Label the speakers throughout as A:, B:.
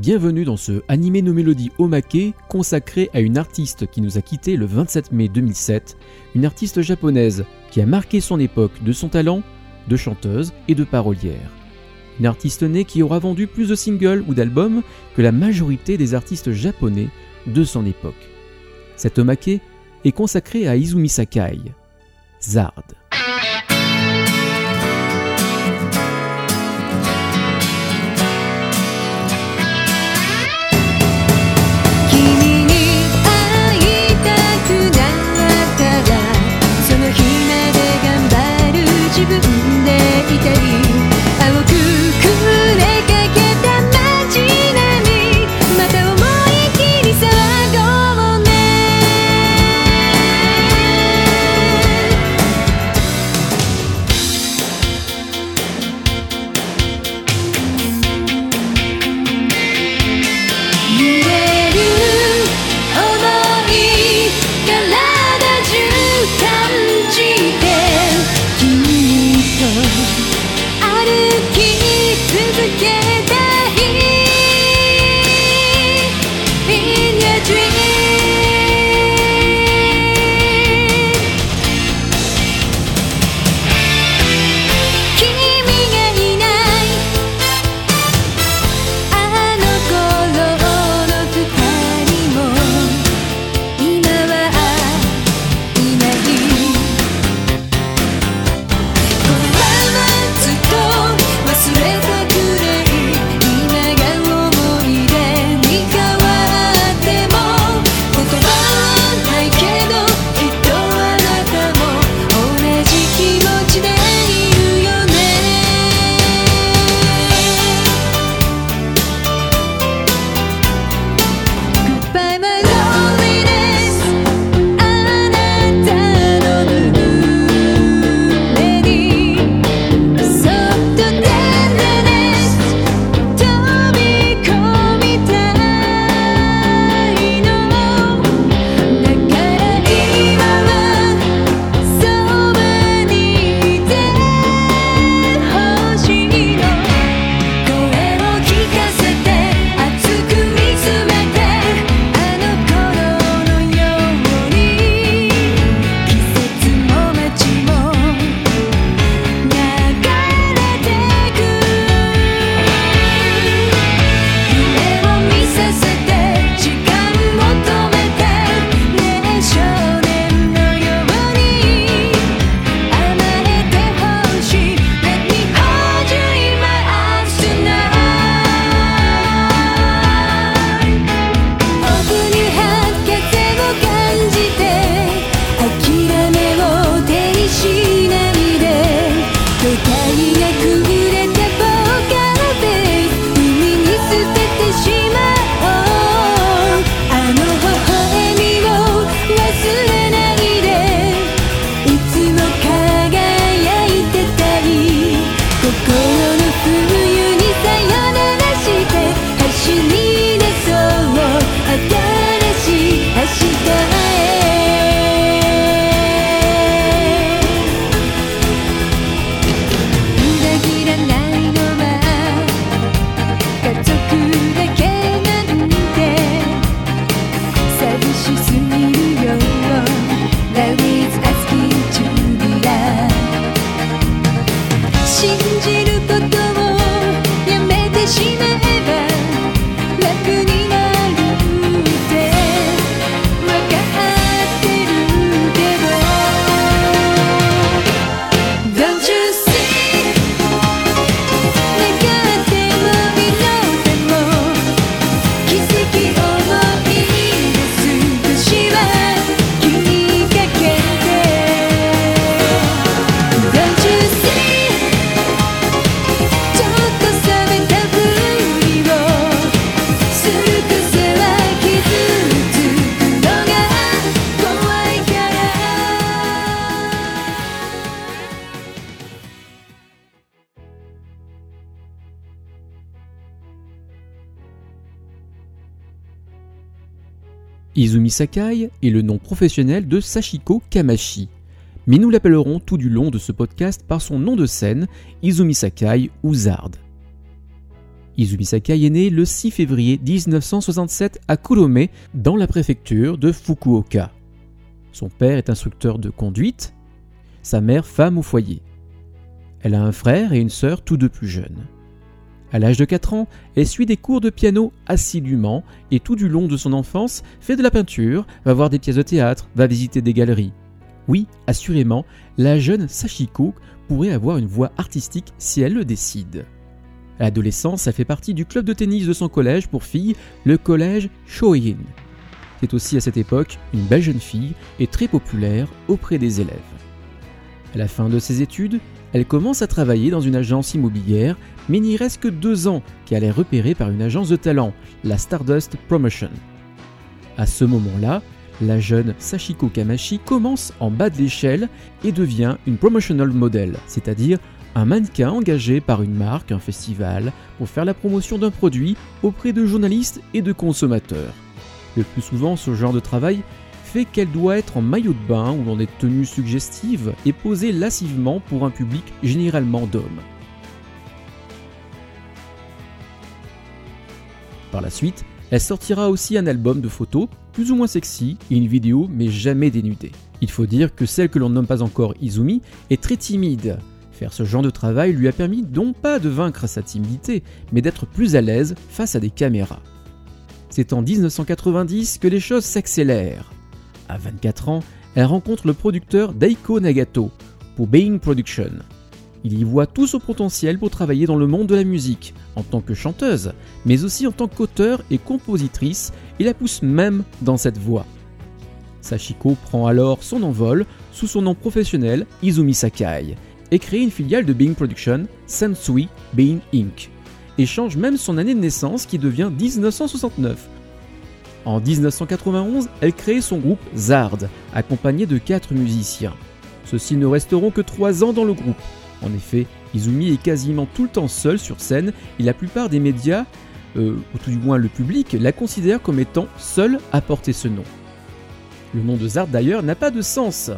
A: bienvenue dans ce animé nos mélodies omake consacré à une artiste qui nous a quitté le 27 mai 2007, une artiste japonaise qui a marqué son époque de son talent de chanteuse et de parolière. Une artiste née qui aura vendu plus de singles ou d'albums que la majorité des artistes japonais de son époque. Cet omake est consacré à Izumi Sakai, Zard.
B: y te digo
A: Izumi Sakai est le nom professionnel de Sachiko Kamashi, mais nous l'appellerons tout du long de ce podcast par son nom de scène, Izumi Sakai ou Zard. Izumi Sakai est né le 6 février 1967 à Kurome, dans la préfecture de Fukuoka. Son père est instructeur de conduite, sa mère femme au foyer. Elle a un frère et une sœur tous deux plus jeunes. À l'âge de 4 ans, elle suit des cours de piano assidûment et tout du long de son enfance fait de la peinture, va voir des pièces de théâtre, va visiter des galeries. Oui, assurément, la jeune Sachiko pourrait avoir une voix artistique si elle le décide. À l'adolescence, elle fait partie du club de tennis de son collège pour filles, le collège Shoin. C'est aussi à cette époque une belle jeune fille et très populaire auprès des élèves. À la fin de ses études, elle commence à travailler dans une agence immobilière, mais n'y reste que deux ans qu'elle est repérée par une agence de talent, la Stardust Promotion. À ce moment-là, la jeune Sachiko Kamashi commence en bas de l'échelle et devient une promotional model, c'est-à-dire un mannequin engagé par une marque, un festival, pour faire la promotion d'un produit auprès de journalistes et de consommateurs. Le plus souvent, ce genre de travail fait qu'elle doit être en maillot de bain ou dans des tenues suggestives et posée lascivement pour un public généralement d'hommes. Par la suite, elle sortira aussi un album de photos, plus ou moins sexy, et une vidéo, mais jamais dénudée. Il faut dire que celle que l'on nomme pas encore Izumi est très timide. Faire ce genre de travail lui a permis non pas de vaincre sa timidité, mais d'être plus à l'aise face à des caméras. C'est en 1990 que les choses s'accélèrent. À 24 ans, elle rencontre le producteur Daiko Nagato pour Being Production. Il y voit tout son potentiel pour travailler dans le monde de la musique, en tant que chanteuse, mais aussi en tant qu'auteur et compositrice, et la pousse même dans cette voie. Sachiko prend alors son envol sous son nom professionnel Izumi Sakai et crée une filiale de Being Production, Sensui Being Inc. et change même son année de naissance qui devient 1969. En 1991, elle crée son groupe Zard, accompagné de quatre musiciens. Ceux-ci ne resteront que trois ans dans le groupe. En effet, Izumi est quasiment tout le temps seul sur scène et la plupart des médias, euh, ou tout du moins le public, la considèrent comme étant seule à porter ce nom. Le nom de Zard d'ailleurs n'a pas de sens.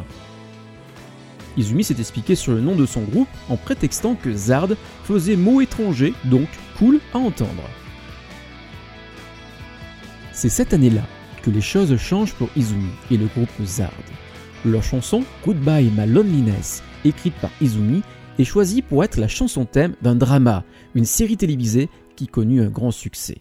A: Izumi s'est expliqué sur le nom de son groupe en prétextant que Zard faisait mot étranger, donc cool à entendre. C'est cette année-là que les choses changent pour Izumi et le groupe Zard. Leur chanson Goodbye My Loneliness, écrite par Izumi, est choisie pour être la chanson thème d'un drama, une série télévisée qui connut un grand succès.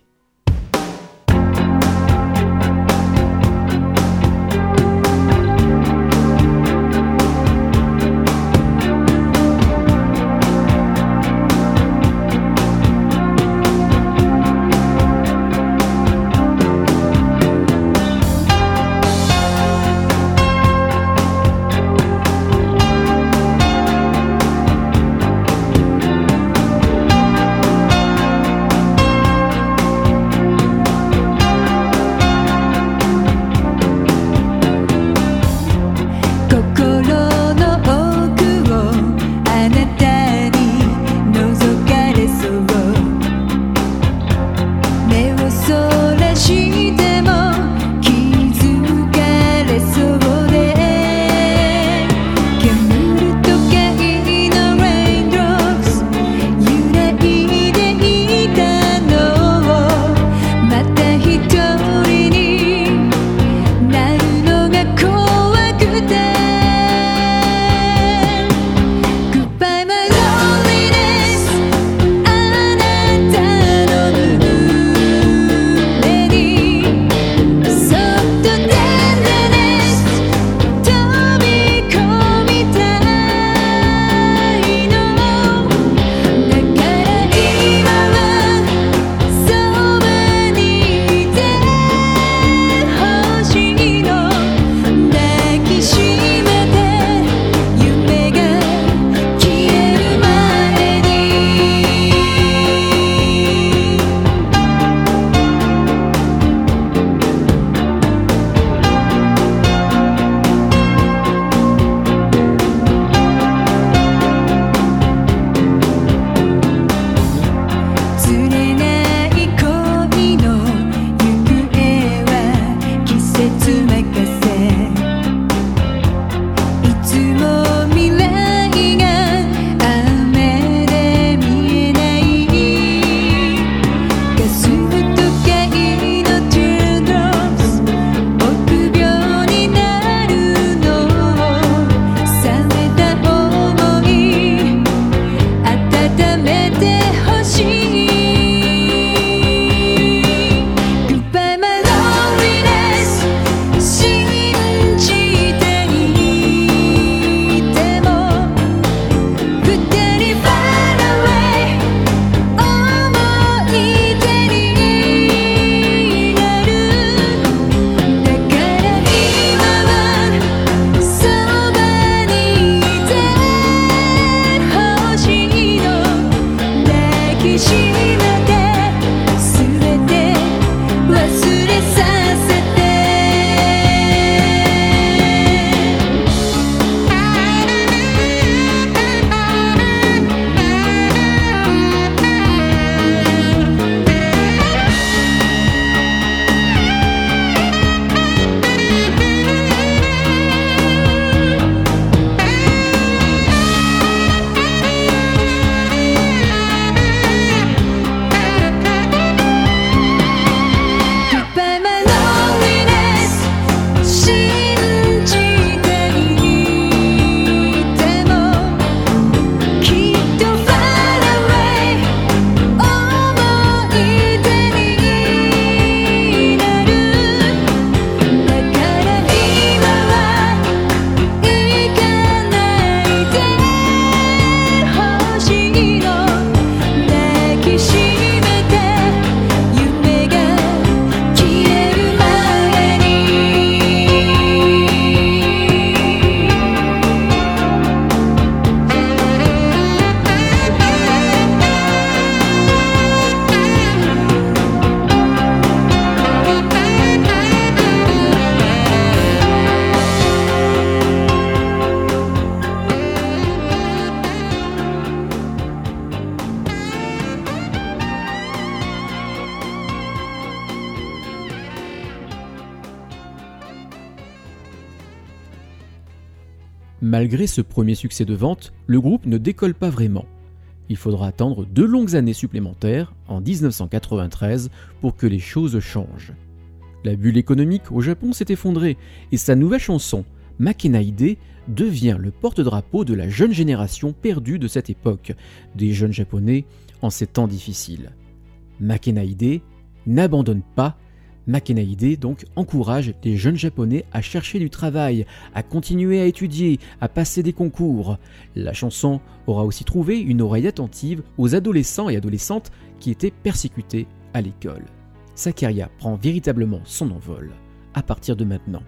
B: Malgré ce premier succès de vente, le groupe ne décolle pas vraiment. Il faudra attendre deux longues années supplémentaires, en 1993, pour que les choses changent. La bulle économique au Japon s'est effondrée et sa nouvelle chanson, Makenaide, devient le porte-drapeau de la jeune génération perdue de cette époque, des jeunes japonais en ces temps difficiles. Makenaide n'abandonne pas Makenaide donc encourage les jeunes japonais à chercher du travail, à continuer à étudier, à passer des concours. La chanson aura aussi trouvé une oreille attentive aux adolescents et adolescentes qui étaient persécutés à l'école. Sakeria prend véritablement son envol à partir de maintenant.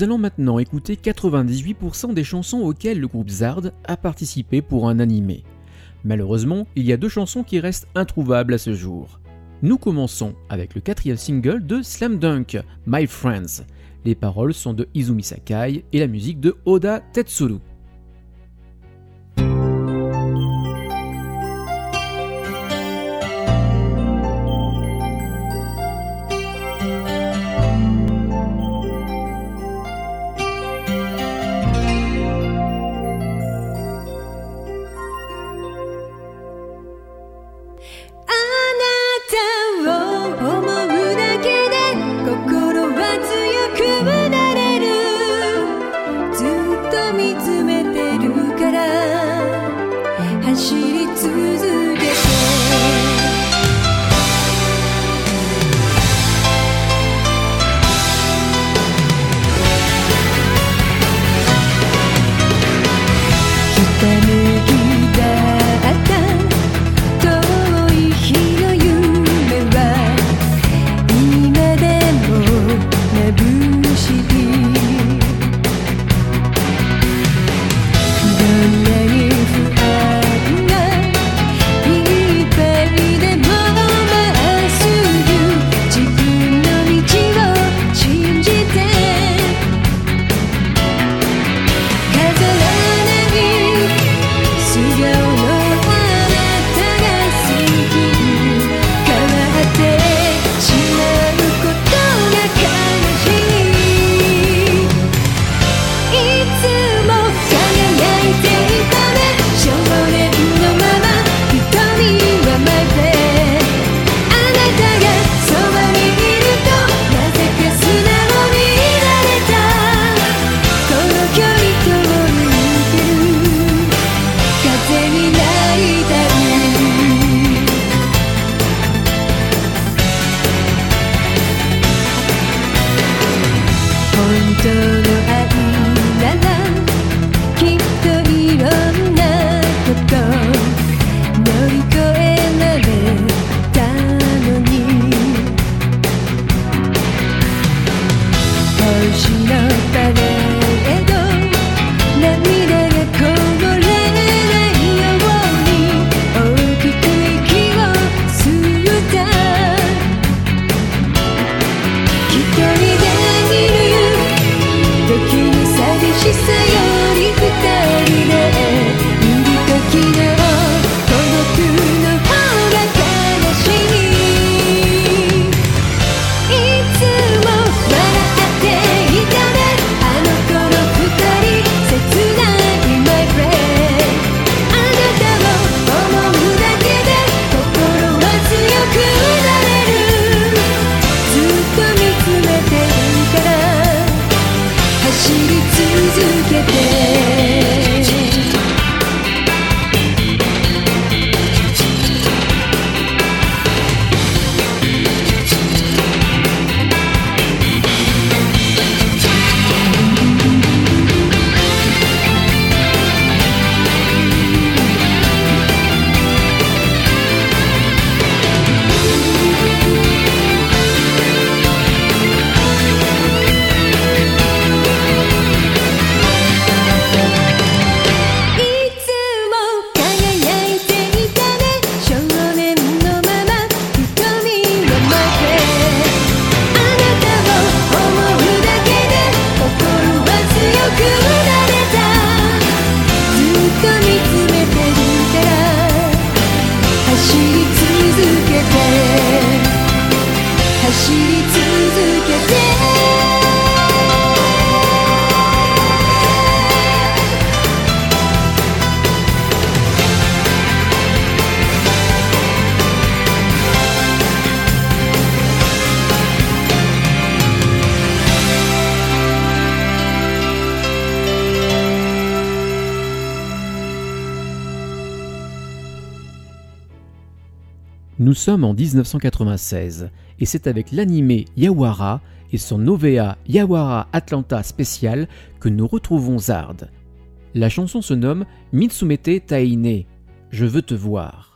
B: Nous allons maintenant écouter 98% des chansons auxquelles le groupe Zard a participé pour un animé. Malheureusement, il y a deux chansons qui restent introuvables à ce jour. Nous commençons avec le quatrième single de Slam Dunk, My Friends. Les paroles sont de Izumi Sakai et la musique de Oda Tetsuru.「Tell me.
A: Nous sommes en 1996 et c'est avec l'animé Yawara et son OVA Yawara Atlanta spécial que nous retrouvons Zard. La chanson se nomme Mitsumete Taine, Je veux te voir.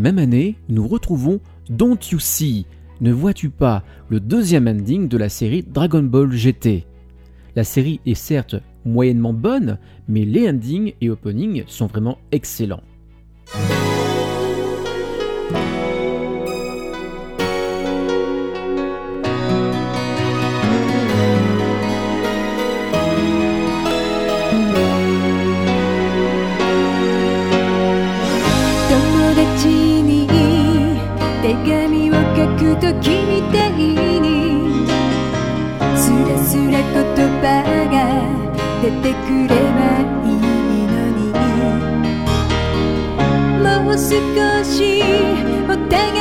A: Même année, nous retrouvons Don't You See, Ne vois-tu pas, le deuxième ending de la série Dragon Ball GT. La série est certes moyennement bonne, mais les endings et openings sont vraiment excellents.
B: みたいに。スラスラ言葉が出てくればいいのに。もう少しお互い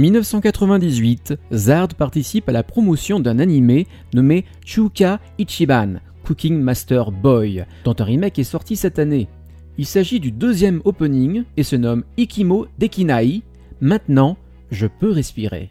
B: 1998, Zard participe à la promotion d'un animé nommé Chuka Ichiban, Cooking Master Boy, dont un remake est sorti cette année. Il s'agit du deuxième opening et se nomme Ikimo Dekinai. Maintenant, je peux respirer.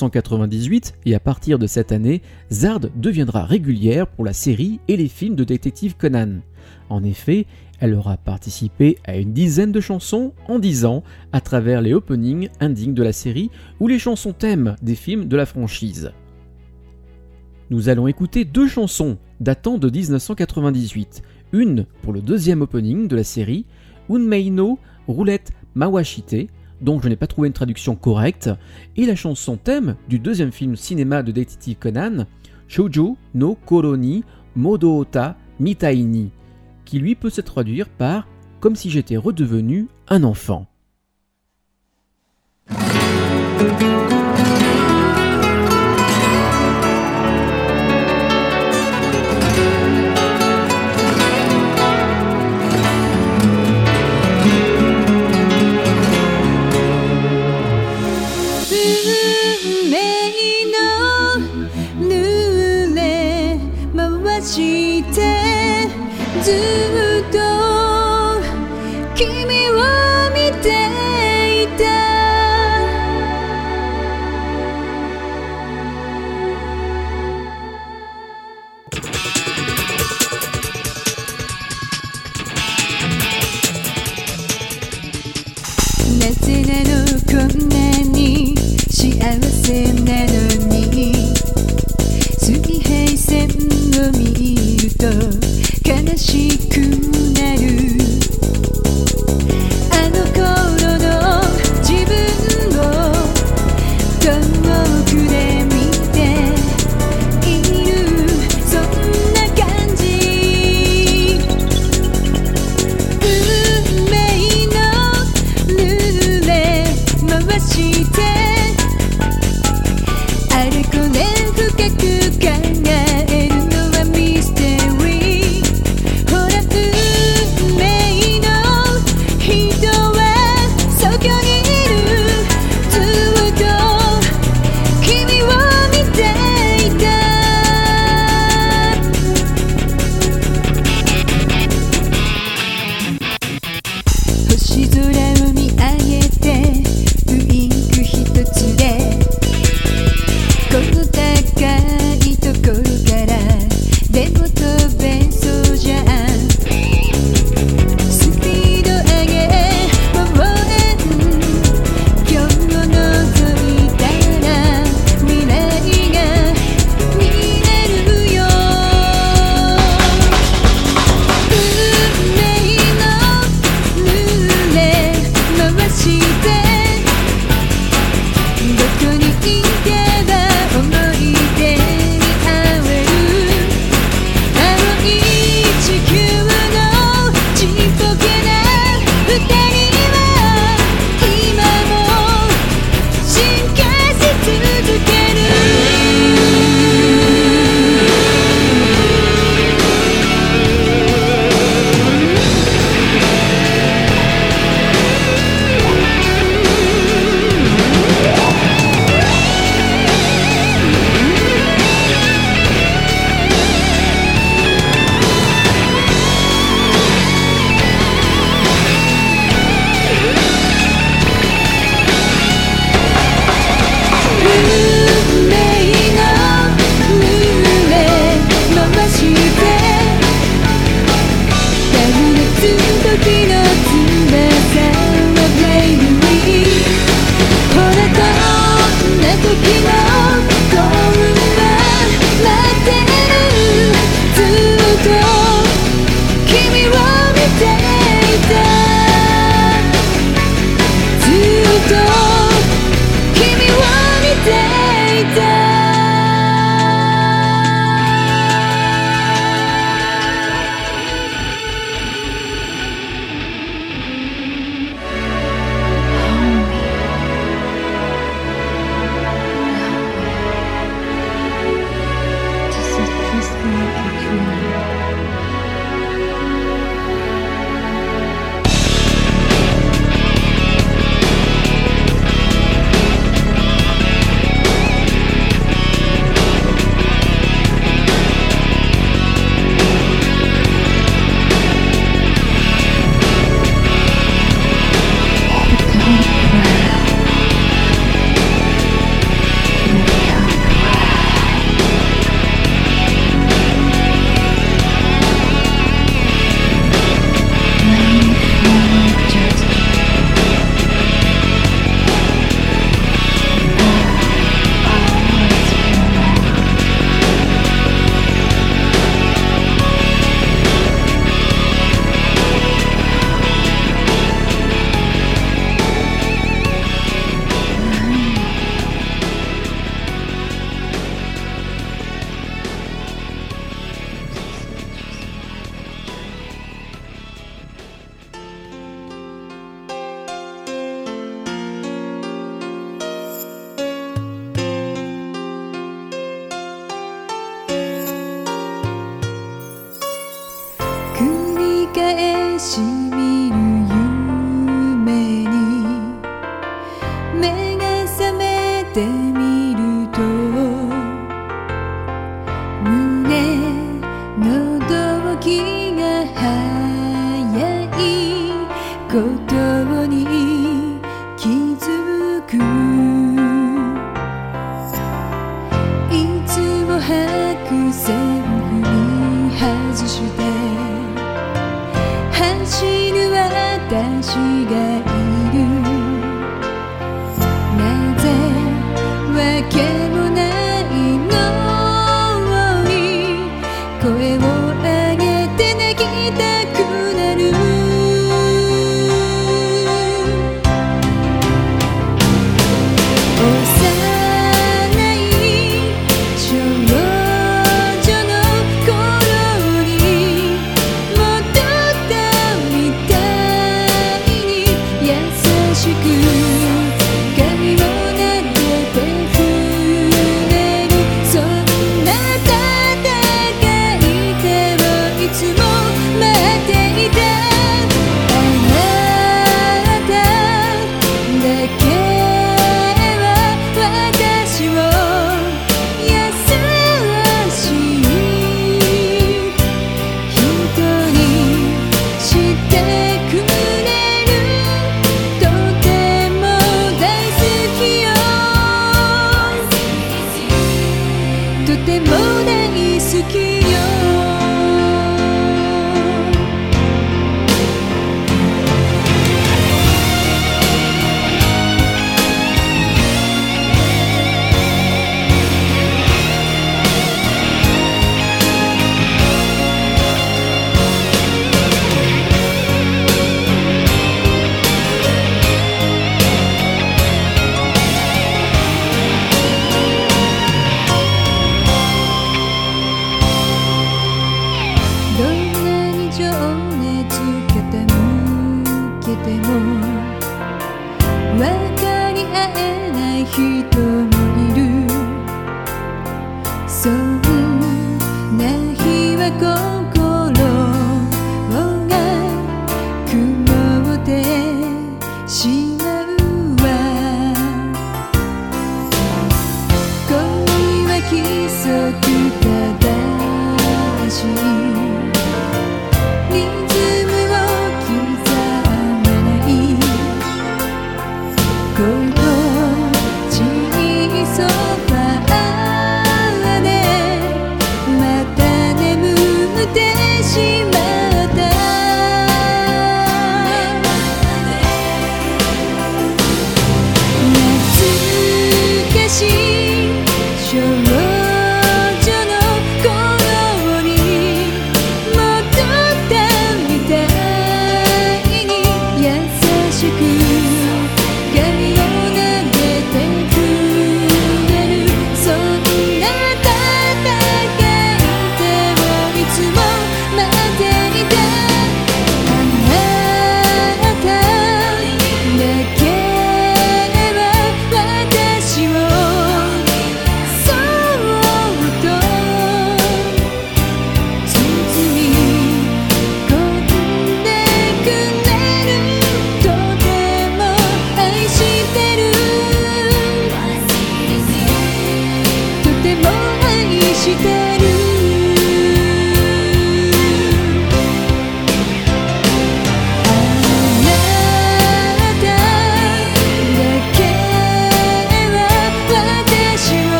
B: 1998, et à partir de cette année, Zard deviendra régulière pour la série et les films de détective Conan. En effet, elle aura participé à une dizaine de chansons en 10 ans à travers les openings indignes de la série ou les chansons thèmes des films de la franchise. Nous allons écouter deux chansons datant de 1998, une pour le deuxième opening de la série, Unmeino Roulette Mawashite, dont je n'ai pas trouvé une traduction correcte, et la chanson thème du deuxième film cinéma de Detective Conan, Shoujo no Koroni Modoota Mitaini, qui lui peut se traduire par Comme si j'étais redevenu un enfant.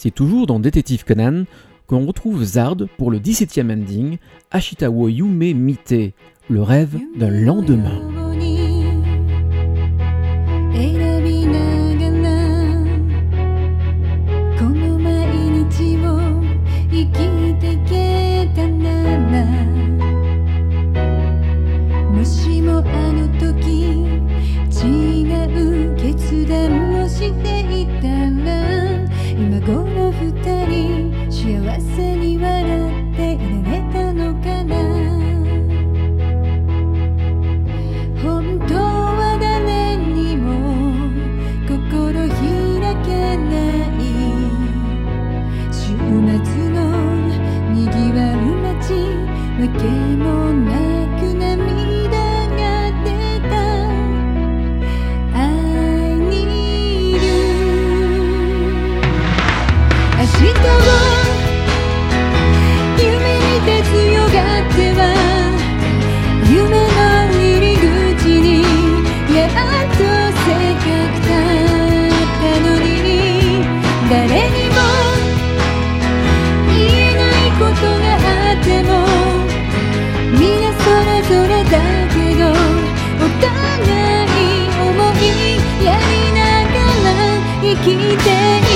A: C'est toujours dans Détective Conan qu'on retrouve Zard pour le 17e ending, Ashitawo Yume Mite, le rêve d'un lendemain.
B: きて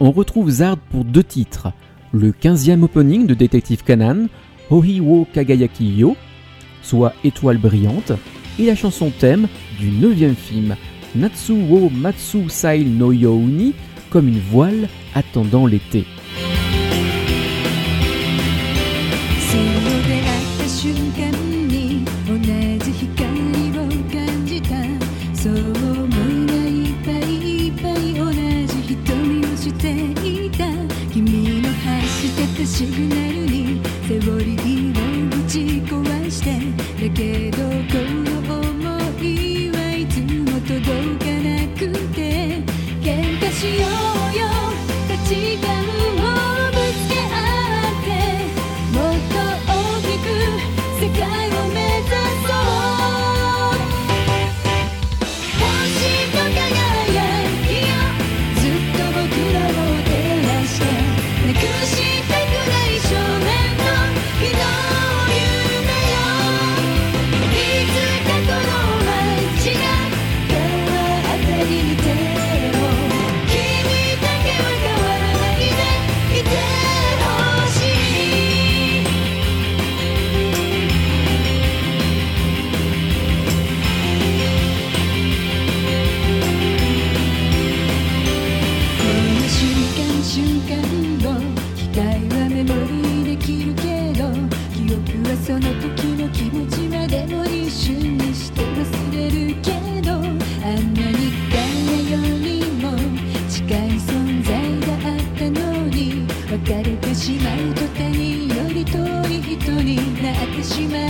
A: on retrouve Zard pour deux titres, le 15e opening de Détective Kanan, Ohiwo Kagayaki Yo, soit Étoile brillante, et la chanson thème du 9e film, Natsu wo Matsu Sai no Youni, comme une voile attendant l'été.
B: シグナルにセオリーをぶち壊してだけ
A: she.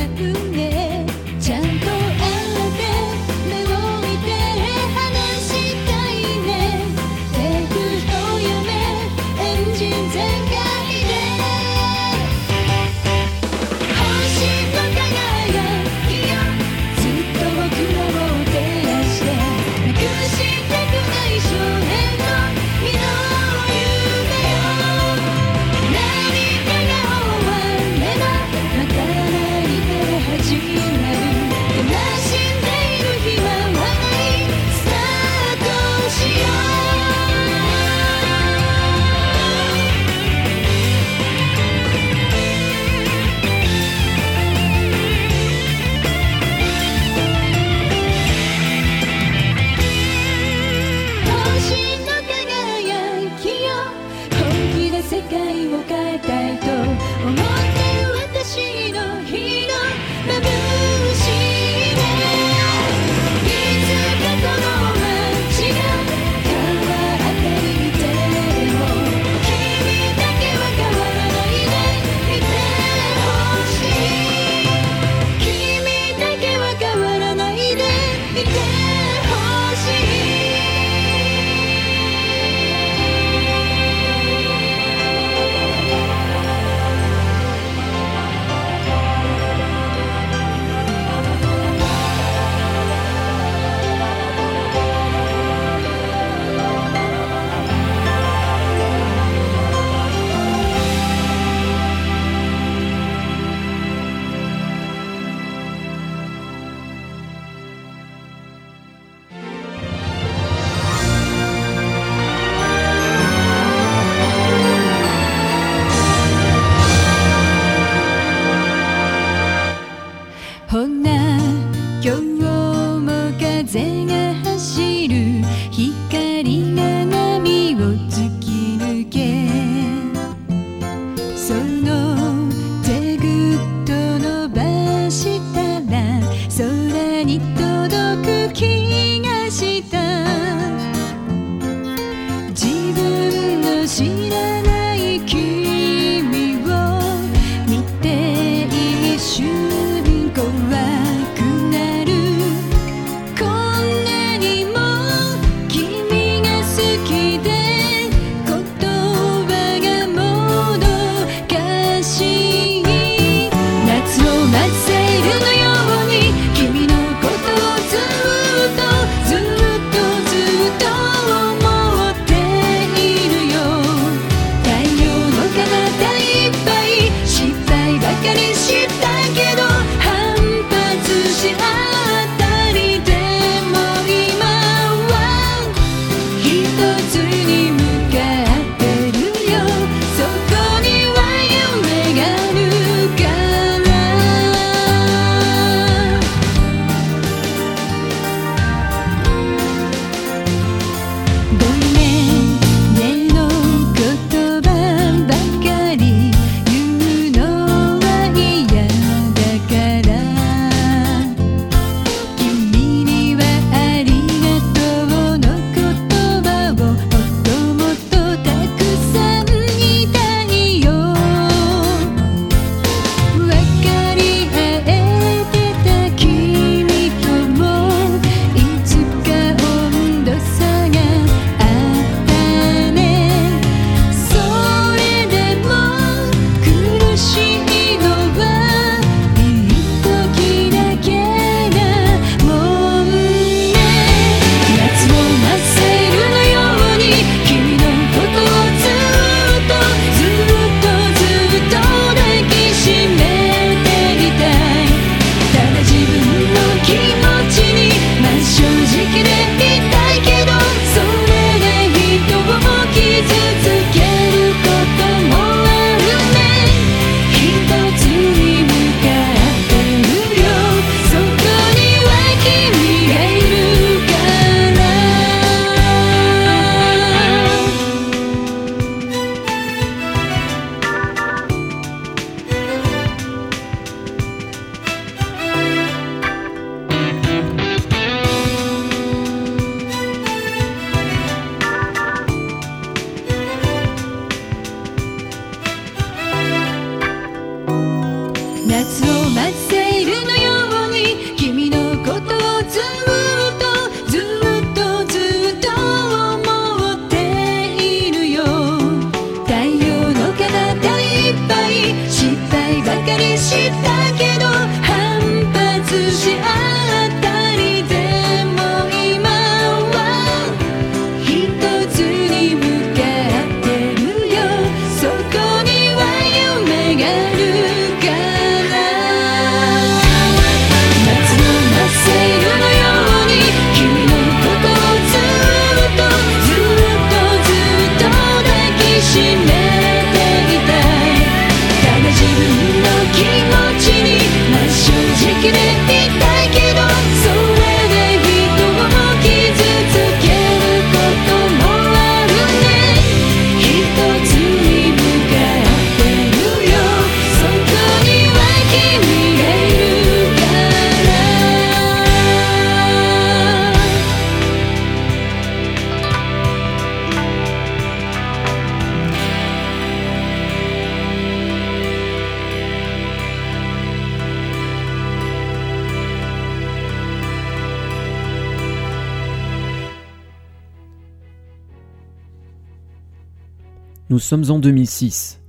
A: Sommes en 2006.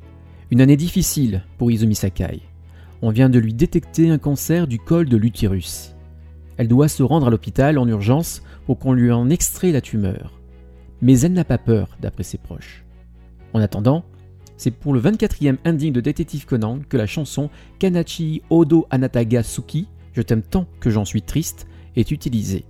A: Une année difficile pour Izumi Sakai. On vient de lui détecter un cancer du col de l'utérus. Elle doit se rendre à l'hôpital en urgence pour qu'on lui en extrait la tumeur. Mais elle n'a pas peur, d'après ses proches. En attendant, c'est pour le 24e ending de Détective Conan que la chanson Kanachi Odo Anataga Suki, Je t'aime tant que j'en suis triste, est utilisée.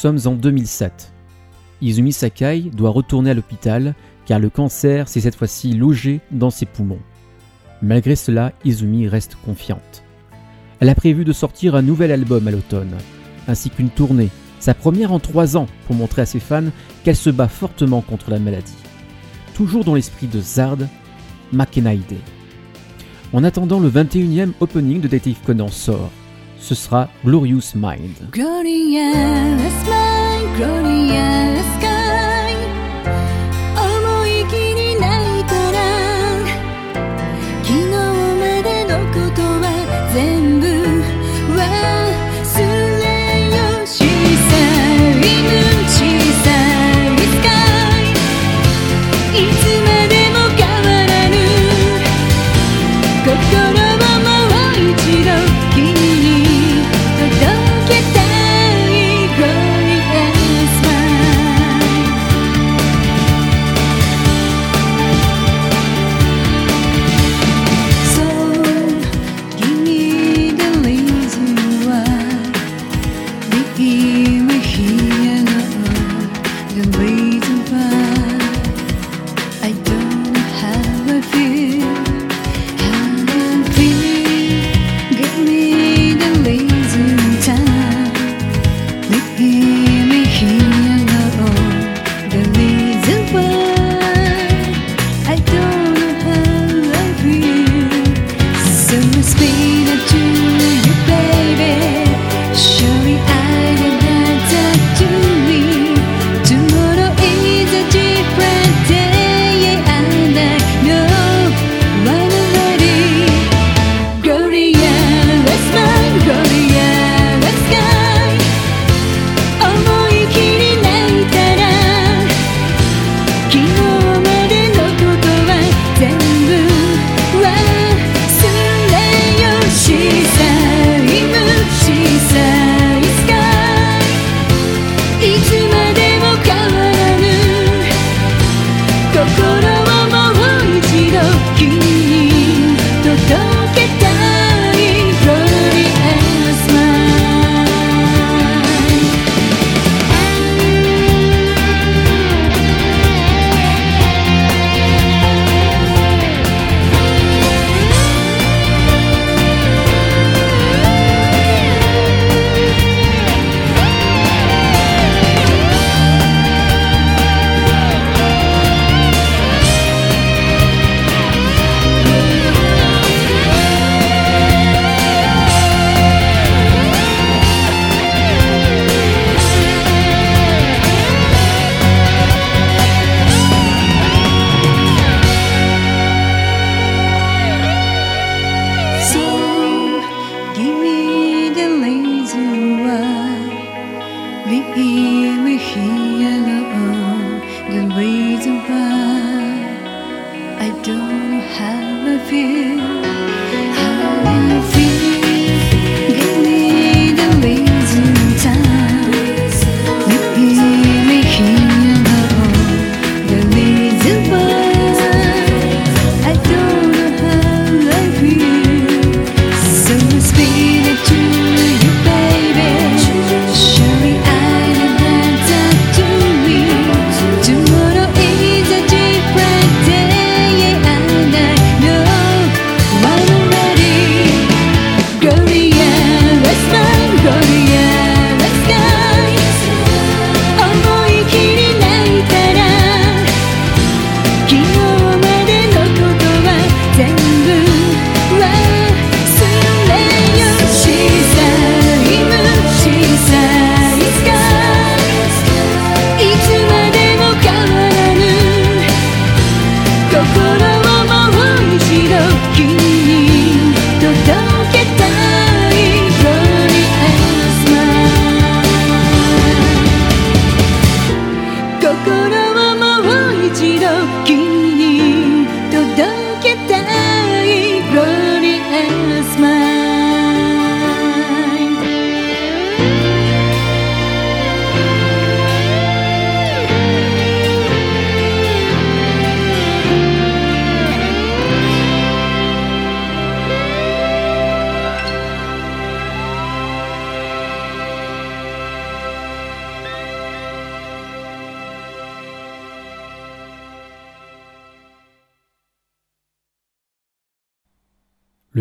B: sommes en 2007. Izumi Sakai doit retourner à l'hôpital car le cancer s'est cette fois-ci logé dans ses poumons. Malgré cela, Izumi reste confiante. Elle a prévu de sortir un nouvel album à l'automne, ainsi qu'une tournée, sa première en trois ans, pour montrer à ses fans qu'elle se bat fortement contre la maladie. Toujours dans l'esprit de Zard, Makenaide. En attendant, le 21e opening de Detective Conan sort, ce sera Glorious Mind.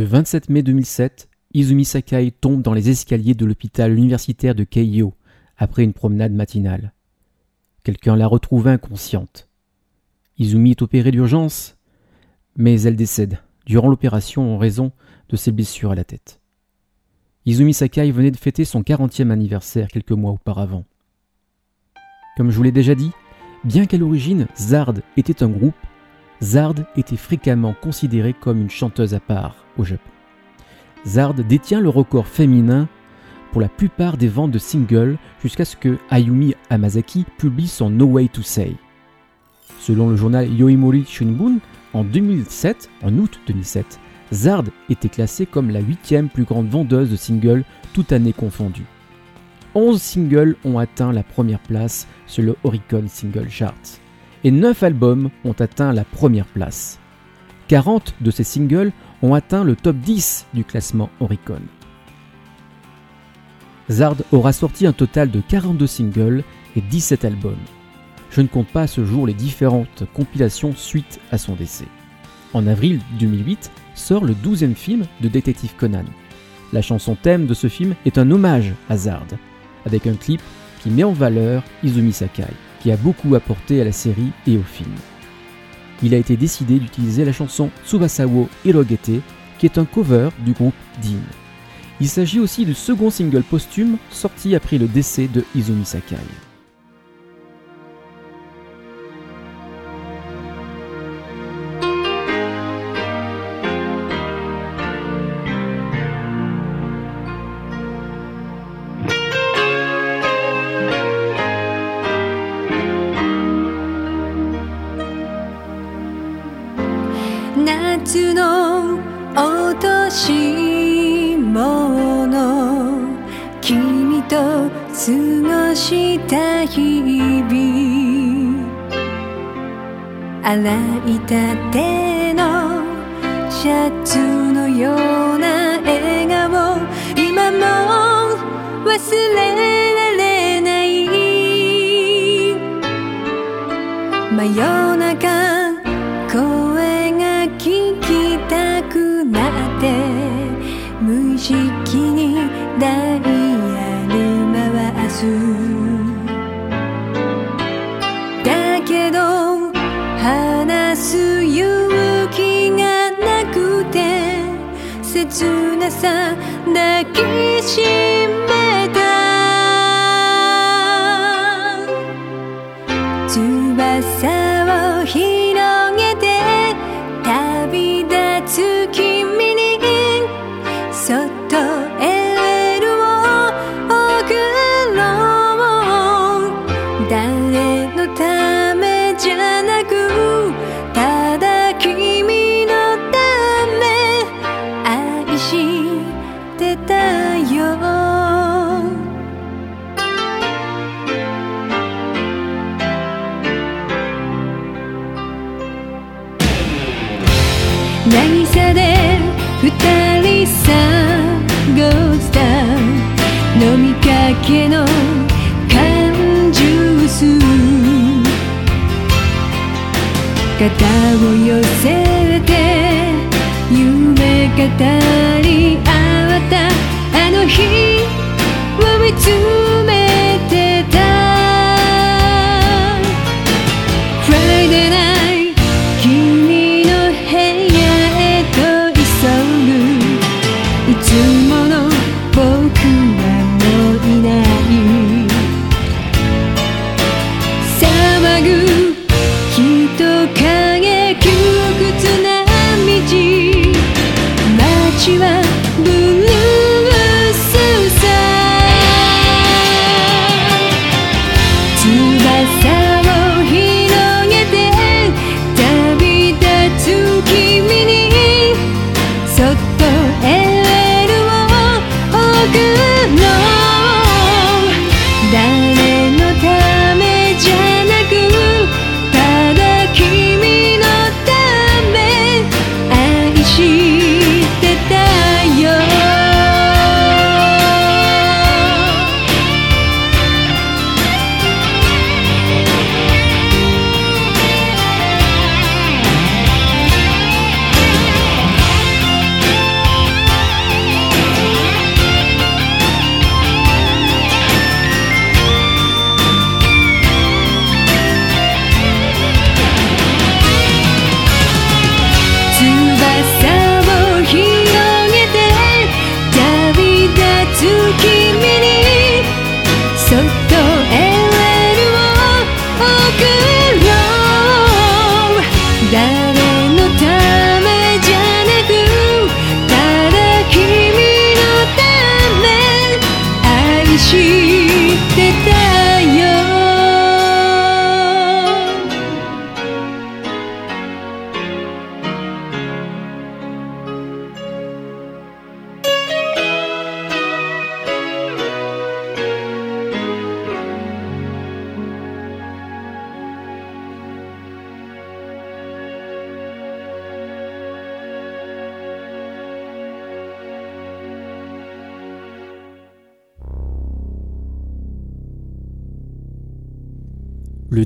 A: 27 mai 2007, Izumi Sakai tombe dans les escaliers de l'hôpital universitaire de Keio après une promenade matinale. Quelqu'un la retrouve inconsciente. Izumi est opérée d'urgence, mais elle décède durant l'opération en raison de ses blessures à la tête. Izumi Sakai venait de fêter son 40e anniversaire quelques mois auparavant. Comme je vous l'ai déjà dit, bien qu'à l'origine Zard était un groupe, Zard était fréquemment considérée comme une chanteuse à part Zard détient le record féminin pour la plupart des ventes de singles jusqu'à ce que Ayumi Hamasaki publie son No Way to Say. Selon le journal Yoimori Shunbun, en 2007, en août 2007, Zard était classée comme la huitième plus grande vendeuse de singles, toute année confondue. 11 singles ont atteint la première place sur le Oricon Single Chart, et 9 albums ont atteint la première place. 40 de ces singles ont atteint le top 10 du classement Oricon. Zard aura sorti un total de 42 singles et 17 albums. Je ne compte pas à ce jour les différentes compilations suite à son décès. En avril 2008 sort le 12e film de Détective Conan. La chanson thème de ce film est un hommage à Zard, avec un clip qui met en valeur Izumi Sakai, qui a beaucoup apporté à la série et au film. Il a été décidé d'utiliser la chanson Tsubasawo Hirogete, qui est un cover du groupe Dean. Il s'agit aussi du second single posthume sorti après le décès de Izumi Sakai.
B: 洗いたてのシャツのような笑顔今も忘れられない真夜中声が聞きたくなって無意識にダイヤル回す切なさ抱きしめを寄せて夢語り合ったあの日。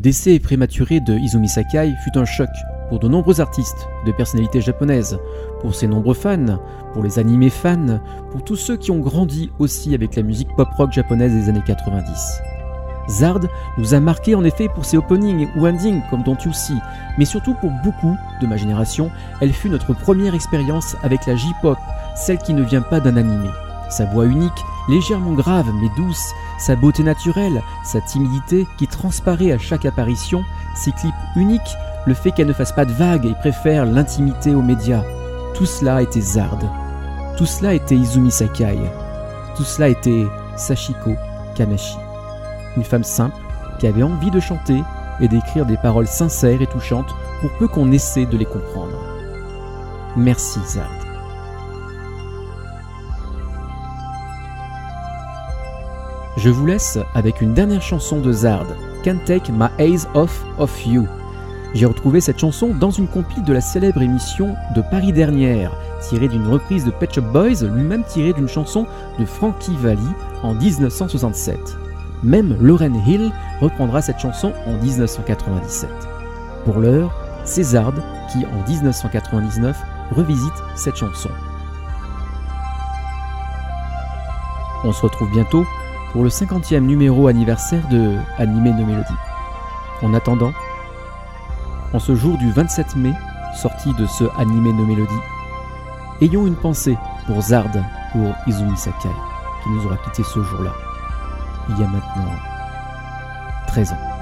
A: Décès prématuré de Izumi Sakai fut un choc pour de nombreux artistes, de personnalités japonaises, pour ses nombreux fans, pour les animés fans, pour tous ceux qui ont grandi aussi avec la musique pop-rock japonaise des années 90. Zard nous a marqué en effet pour ses openings ou endings comme Don't You See, mais surtout pour beaucoup de ma génération, elle fut notre première expérience avec la J-pop, celle qui ne vient pas d'un animé. Sa voix unique, légèrement grave mais douce, sa beauté naturelle, sa timidité qui transparaît à chaque apparition, ses clips uniques, le fait qu'elle ne fasse pas de vagues et préfère l'intimité aux médias. Tout cela était Zard. Tout cela était Izumi Sakai. Tout cela était Sachiko Kamashi. Une femme simple qui avait envie de chanter et d'écrire des paroles sincères et touchantes pour peu qu'on essaie de les comprendre. Merci Zard. Je vous laisse avec une dernière chanson de Zard, Can't Take My Eyes Off of You. J'ai retrouvé cette chanson dans une compile de la célèbre émission de Paris dernière, tirée d'une reprise de Pet Shop Boys, lui-même tirée d'une chanson de Frankie Valli en 1967. Même Lauren Hill reprendra cette chanson en 1997. Pour l'heure, c'est Zard qui, en 1999, revisite cette chanson. On se retrouve bientôt pour le 50e numéro anniversaire de Animé No Mélodie. En attendant, en ce jour du 27 mai, sortie de ce Animé No Mélodie, ayons une pensée pour Zard, pour Izumi Sakai, qui nous aura quitté ce jour-là, il y a maintenant 13 ans.